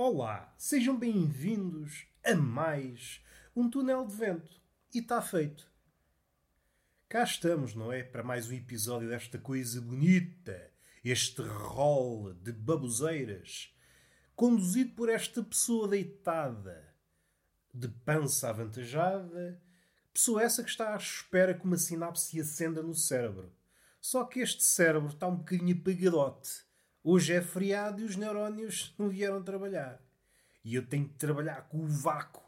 Olá, sejam bem-vindos a mais um túnel de vento. E está feito. Cá estamos, não é? Para mais um episódio desta coisa bonita, este rol de baboseiras, conduzido por esta pessoa deitada, de pança avantajada, pessoa essa que está à espera que uma sinapse acenda no cérebro. Só que este cérebro está um bocadinho apagadote Hoje é feriado e os neurónios não vieram trabalhar. E eu tenho que trabalhar com o vácuo.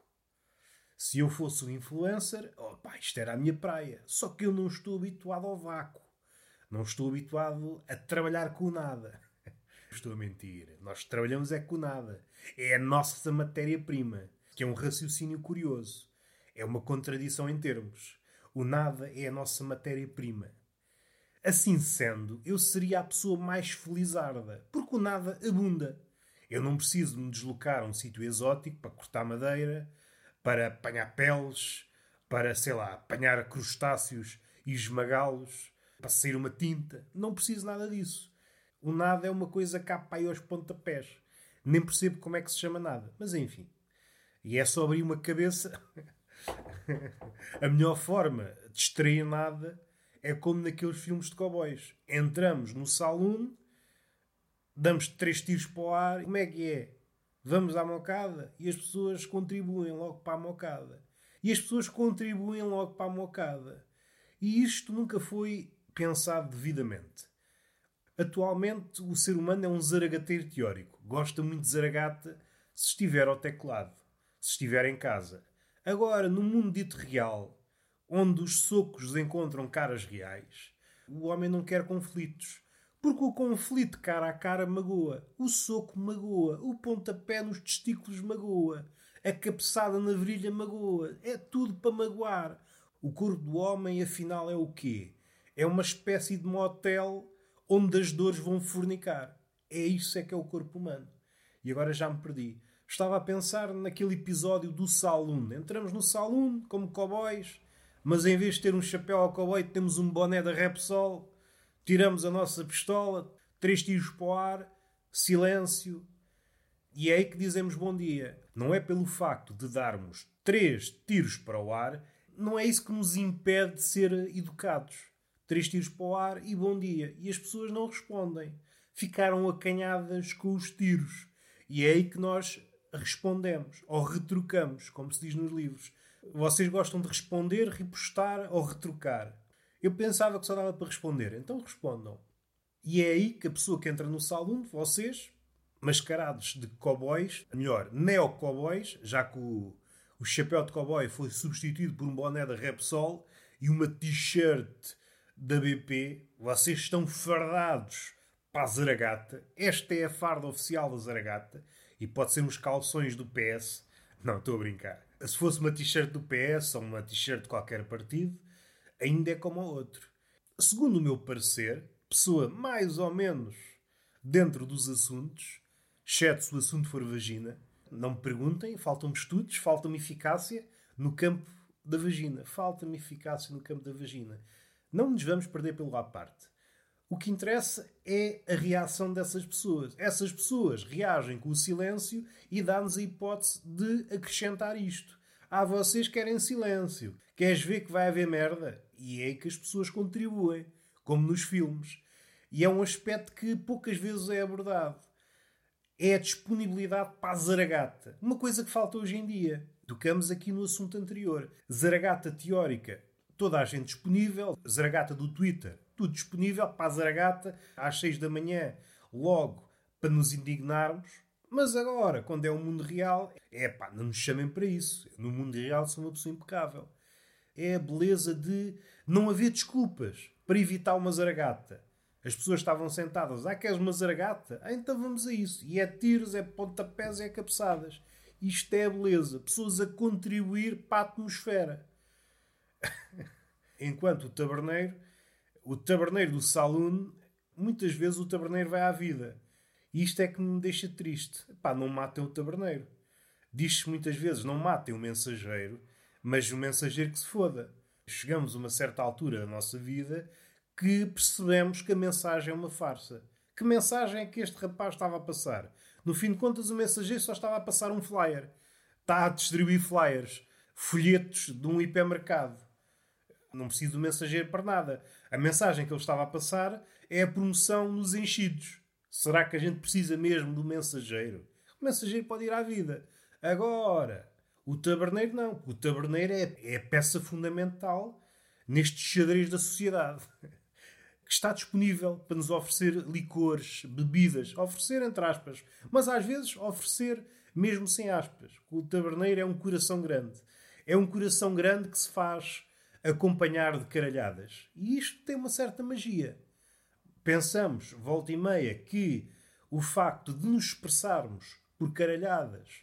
Se eu fosse um influencer, opa, isto era a minha praia. Só que eu não estou habituado ao vácuo. Não estou habituado a trabalhar com nada. Estou a mentir. Nós trabalhamos é com nada. É a nossa matéria-prima, que é um raciocínio curioso. É uma contradição em termos. O nada é a nossa matéria-prima. Assim sendo, eu seria a pessoa mais felizarda, porque o nada abunda. Eu não preciso de me deslocar a um sítio exótico para cortar madeira, para apanhar peles, para, sei lá, apanhar crustáceos e esmagá-los, para sair uma tinta. Não preciso nada disso. O nada é uma coisa cá para aí aos pontapés. Nem percebo como é que se chama nada. Mas enfim. E é só abrir uma cabeça. a melhor forma de extrair nada é como naqueles filmes de cowboys. Entramos no salão, damos três tiros para o ar. Como é que é? Vamos à mocada e as pessoas contribuem logo para a mocada. E as pessoas contribuem logo para a mocada. E isto nunca foi pensado devidamente. Atualmente, o ser humano é um zaragateiro teórico. Gosta muito de zaragata se estiver ao teclado, se estiver em casa. Agora, no mundo dito real, onde os socos encontram caras reais, o homem não quer conflitos. Porque o conflito cara a cara magoa, o soco magoa, o pontapé nos testículos magoa, a cabeçada na virilha magoa, é tudo para magoar. O corpo do homem, afinal, é o quê? É uma espécie de motel onde as dores vão fornicar. É isso é que é o corpo humano. E agora já me perdi. Estava a pensar naquele episódio do saloon. Entramos no saloon como cowboys mas em vez de ter um chapéu ao cowboy, temos um boné da Repsol, tiramos a nossa pistola, três tiros para o ar, silêncio, e é aí que dizemos bom dia. Não é pelo facto de darmos três tiros para o ar, não é isso que nos impede de ser educados. Três tiros para o ar e bom dia. E as pessoas não respondem. Ficaram acanhadas com os tiros. E é aí que nós respondemos, ou retrucamos, como se diz nos livros. Vocês gostam de responder, repostar ou retrucar? Eu pensava que só dava para responder, então respondam. E é aí que a pessoa que entra no salão, vocês, mascarados de cowboys, melhor, neo-cowboys, já que o, o chapéu de cowboy foi substituído por um boné da Repsol e uma t-shirt da BP, vocês estão fardados para a Zaragata. Esta é a farda oficial da Zaragata e pode ser uns calções do PS. Não, estou a brincar se fosse uma t-shirt do PS ou uma t-shirt de qualquer partido, ainda é como o outro. Segundo o meu parecer, pessoa mais ou menos dentro dos assuntos, exceto se o assunto for vagina, não me perguntem, faltam-me estudos, falta-me eficácia no campo da vagina. Falta-me eficácia no campo da vagina. Não nos vamos perder pelo à parte. O que interessa é a reação dessas pessoas. Essas pessoas reagem com o silêncio e dá-nos a hipótese de acrescentar isto. Ah, vocês querem silêncio. Queres ver que vai haver merda? E é aí que as pessoas contribuem, como nos filmes. E é um aspecto que poucas vezes é abordado. É a disponibilidade para a zaragata. Uma coisa que falta hoje em dia. Tocamos aqui no assunto anterior. Zaragata teórica, toda a gente disponível. Zaragata do Twitter, tudo disponível para a Zaragata às 6 da manhã, logo para nos indignarmos. Mas agora, quando é o mundo real, é pá, não nos chamem para isso. No mundo real sou uma pessoa impecável. É a beleza de não haver desculpas para evitar uma zaragata. As pessoas estavam sentadas, ah, queres uma zaragata? Ah, então vamos a isso. E é tiros, é pontapés, é cabeçadas. Isto é a beleza. Pessoas a contribuir para a atmosfera. Enquanto o taberneiro o taberneiro do saloon, muitas vezes o taberneiro vai à vida. E isto é que me deixa triste. Pá, não matem o taberneiro. Diz-se muitas vezes, não matem o mensageiro, mas o mensageiro que se foda. Chegamos a uma certa altura da nossa vida que percebemos que a mensagem é uma farsa. Que mensagem é que este rapaz estava a passar? No fim de contas, o mensageiro só estava a passar um flyer. Está a distribuir flyers, folhetos de um hipermercado. Não precisa do mensageiro para nada. A mensagem que ele estava a passar é a promoção nos enchidos. Será que a gente precisa mesmo do mensageiro? O mensageiro pode ir à vida. Agora, o taberneiro não. O taberneiro é, é a peça fundamental neste xadrez da sociedade. Que está disponível para nos oferecer licores, bebidas. Oferecer entre aspas. Mas às vezes oferecer mesmo sem aspas. O taberneiro é um coração grande. É um coração grande que se faz acompanhar de caralhadas. E isto tem uma certa magia. Pensamos, volta e meia, que o facto de nos expressarmos por caralhadas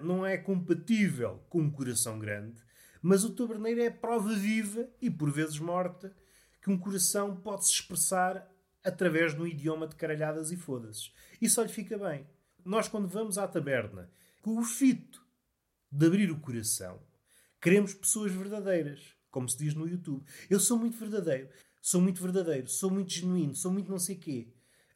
não é compatível com um coração grande, mas o taberneiro é a prova viva e por vezes morta que um coração pode se expressar através de um idioma de caralhadas e foda-se. E só lhe fica bem. Nós, quando vamos à taberna, com o fito de abrir o coração, queremos pessoas verdadeiras, como se diz no YouTube. Eu sou muito verdadeiro, sou muito verdadeiro, sou muito genuíno, sou muito não sei quê.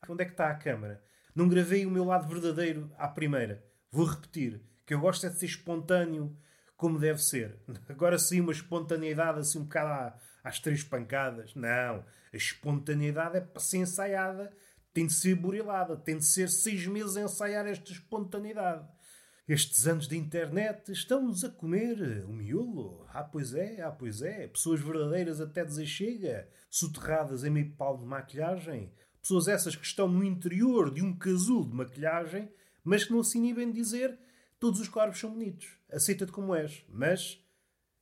Onde é que está a câmara? Não gravei o meu lado verdadeiro à primeira. Vou repetir, que eu gosto é de ser espontâneo como deve ser. Agora sim, uma espontaneidade assim um bocado às três pancadas. Não. A espontaneidade é para ser ensaiada, tem de ser burilada, tem de ser seis meses a ensaiar esta espontaneidade. Estes anos de internet estão-nos a comer o miolo. Ah, pois é, ah, pois é. Pessoas verdadeiras até dizer chega, soterradas em meio pau de maquilhagem. Pessoas essas que estão no interior de um casulo de maquilhagem, mas que não se inibem de dizer todos os corpos são bonitos. Aceita-te como és. Mas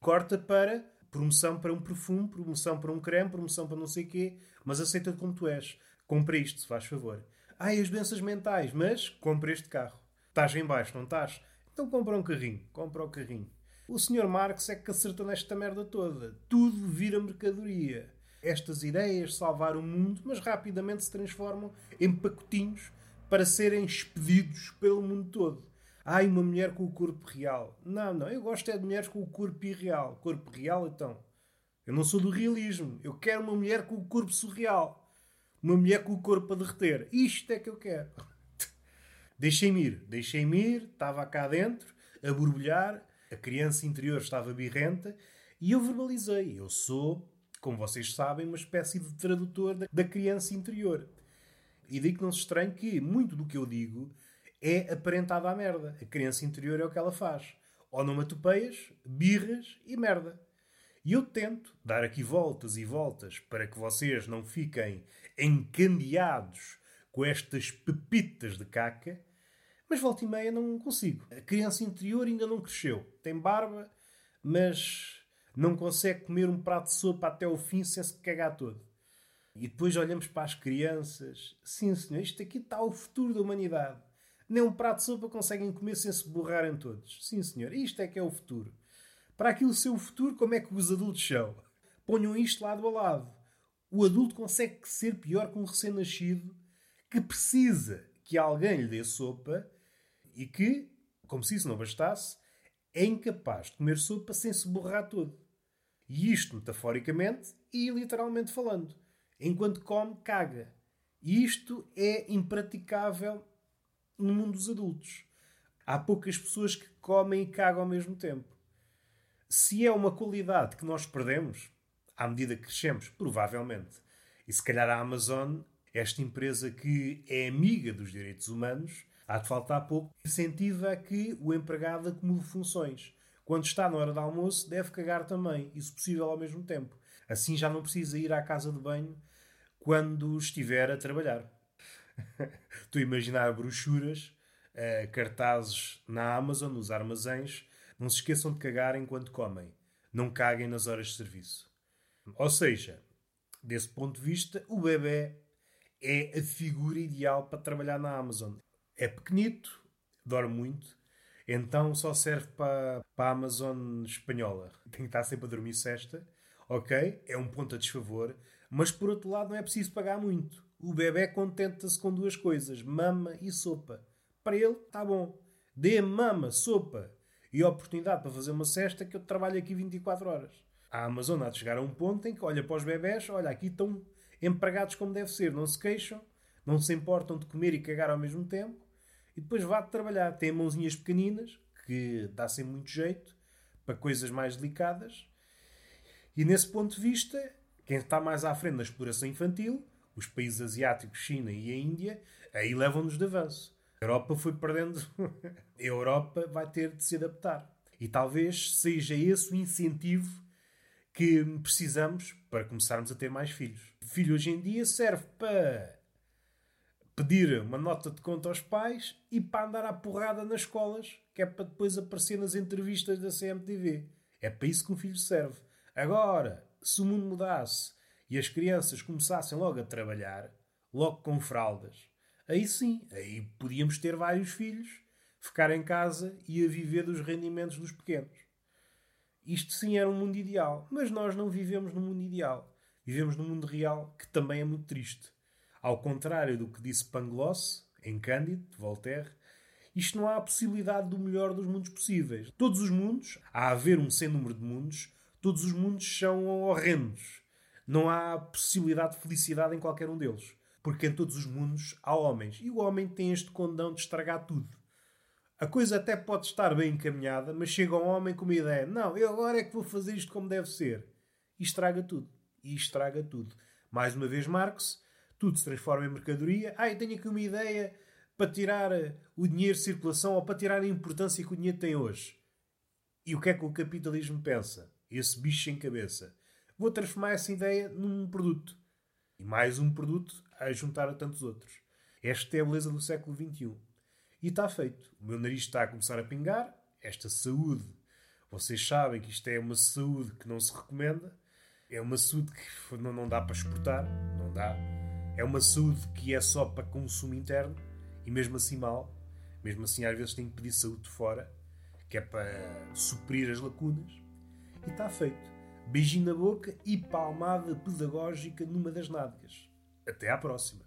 corta para promoção para um perfume, promoção para um creme, promoção para não sei quê, mas aceita-te como tu és. Compra isto, se faz favor. Ai, as doenças mentais, mas compra este carro. Estás em baixo, não estás? Então compra um carrinho. Compra o um carrinho. O Sr. Marx é que acertou nesta merda toda. Tudo vira mercadoria. Estas ideias salvar o mundo, mas rapidamente se transformam em pacotinhos para serem expedidos pelo mundo todo. Ai, uma mulher com o corpo real. Não, não, eu gosto é de mulheres com o corpo irreal. Corpo real, então. Eu não sou do realismo. Eu quero uma mulher com o corpo surreal. Uma mulher com o corpo a derreter. Isto é que eu quero. Deixei-me ir, deixei-me ir, estava cá dentro, a borbulhar, a criança interior estava birrenta e eu verbalizei. Eu sou, como vocês sabem, uma espécie de tradutor da criança interior. E daí que não se estranhe que muito do que eu digo é aparentado à merda. A criança interior é o que ela faz. Onomatopeias, birras e merda. E eu tento dar aqui voltas e voltas para que vocês não fiquem encandeados com estas pepitas de caca, mas volta e meia não consigo. A criança interior ainda não cresceu. Tem barba, mas não consegue comer um prato de sopa até o fim sem se cagar todo. E depois olhamos para as crianças. Sim, senhor, isto aqui está o futuro da humanidade. Nem um prato de sopa conseguem comer sem se borrarem todos. Sim, senhor, isto é que é o futuro. Para aquilo ser o futuro, como é que os adultos são? Ponham isto lado a lado. O adulto consegue ser pior que um recém-nascido que precisa que alguém lhe dê sopa e que, como se isso não bastasse, é incapaz de comer sopa sem se borrar todo. E isto metaforicamente e literalmente falando. Enquanto come, caga. E isto é impraticável no mundo dos adultos. Há poucas pessoas que comem e cagam ao mesmo tempo. Se é uma qualidade que nós perdemos, à medida que crescemos, provavelmente. E se calhar a Amazon esta empresa que é amiga dos direitos humanos, há de faltar pouco, incentiva que o empregado acumule funções. Quando está na hora do almoço, deve cagar também, e se possível ao mesmo tempo. Assim já não precisa ir à casa de banho quando estiver a trabalhar. Estou a imaginar brochuras, uh, cartazes na Amazon, nos armazéns. Não se esqueçam de cagar enquanto comem. Não caguem nas horas de serviço. Ou seja, desse ponto de vista, o bebê é a figura ideal para trabalhar na Amazon. É pequenito, dorme muito, então só serve para, para a Amazon espanhola. Tem que estar sempre a dormir sexta, ok? É um ponto a desfavor, mas por outro lado não é preciso pagar muito. O bebê contenta-se com duas coisas, mama e sopa. Para ele, está bom. Dê mama, sopa e oportunidade para fazer uma cesta que eu trabalho aqui 24 horas. A Amazon há de chegar a um ponto em que olha para os bebés, olha, aqui estão empregados como deve ser, não se queixam, não se importam de comer e cagar ao mesmo tempo, e depois vá trabalhar. Tem mãozinhas pequeninas, que dá sem muito jeito para coisas mais delicadas. E nesse ponto de vista, quem está mais à frente na exploração infantil, os países asiáticos, China e a Índia, aí levam-nos de avanço. A Europa foi perdendo. a Europa vai ter de se adaptar. E talvez seja esse o incentivo que precisamos para começarmos a ter mais filhos. O filho hoje em dia serve para pedir uma nota de conta aos pais e para andar à porrada nas escolas, que é para depois aparecer nas entrevistas da CMTV. É para isso que um filho serve. Agora, se o mundo mudasse e as crianças começassem logo a trabalhar, logo com fraldas, aí sim, aí podíamos ter vários filhos, ficar em casa e a viver dos rendimentos dos pequenos. Isto sim era um mundo ideal, mas nós não vivemos no mundo ideal. Vivemos no mundo real, que também é muito triste. Ao contrário do que disse Pangloss, em Cândido, de Voltaire, isto não há a possibilidade do melhor dos mundos possíveis. Todos os mundos, a haver um sem número de mundos, todos os mundos são horrendos. Não há possibilidade de felicidade em qualquer um deles. Porque em todos os mundos há homens. E o homem tem este condão de estragar tudo. A coisa até pode estar bem encaminhada, mas chega um homem com uma ideia: não, eu agora é que vou fazer isto como deve ser. E estraga tudo. E estraga tudo. Mais uma vez, Marx, tudo se transforma em mercadoria. Ah, eu tenho aqui uma ideia para tirar eh, o dinheiro de circulação ou para tirar a importância que o dinheiro tem hoje. E o que é que o capitalismo pensa? Esse bicho sem cabeça. Vou transformar essa ideia num produto. E mais um produto a juntar a tantos outros. Esta é a beleza do século XXI. E está feito. O meu nariz está a começar a pingar. Esta saúde. Vocês sabem que isto é uma saúde que não se recomenda. É uma saúde que não, não dá para exportar. Não dá. É uma saúde que é só para consumo interno. E mesmo assim mal. Mesmo assim às vezes tem que pedir saúde de fora. Que é para suprir as lacunas. E está feito. Beijinho na boca e palmada pedagógica numa das nádegas. Até à próxima.